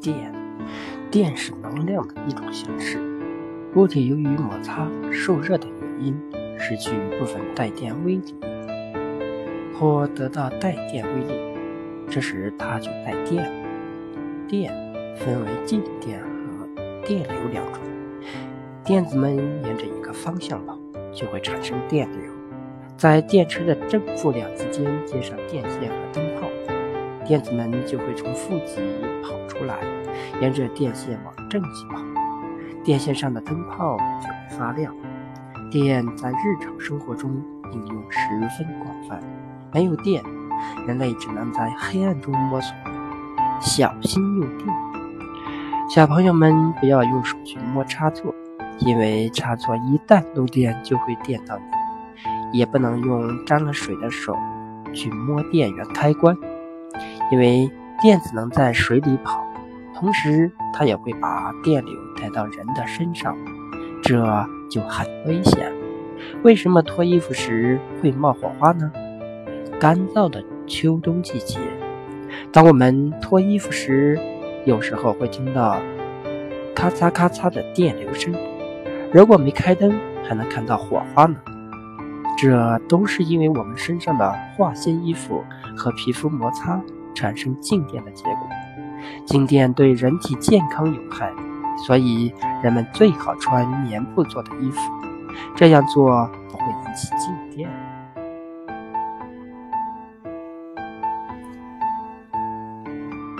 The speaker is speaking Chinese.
电，电是能量的一种形式。物体由于摩擦、受热等原因，失去部分带电微粒，或得到带电微粒，这时它就带电。电分为静电和电流两种。电子们沿着一个方向跑，就会产生电流，在电池的正负两极间接上电线和灯，电子们就会从负极跑出来，沿着电线往正极跑，电线上的灯泡就会发亮。电在日常生活中应用十分广泛，没有电，人类只能在黑暗中摸索。小心用电，小朋友们不要用手去摸插座。因为插座一旦漏电就会电到你，也不能用沾了水的手去摸电源开关，因为电子能在水里跑，同时它也会把电流带到人的身上，这就很危险。为什么脱衣服时会冒火花呢？干燥的秋冬季节，当我们脱衣服时，有时候会听到咔嚓咔嚓的电流声。如果没开灯，还能看到火花呢。这都是因为我们身上的化纤衣服和皮肤摩擦产生静电的结果。静电对人体健康有害，所以人们最好穿棉布做的衣服，这样做不会引起静电。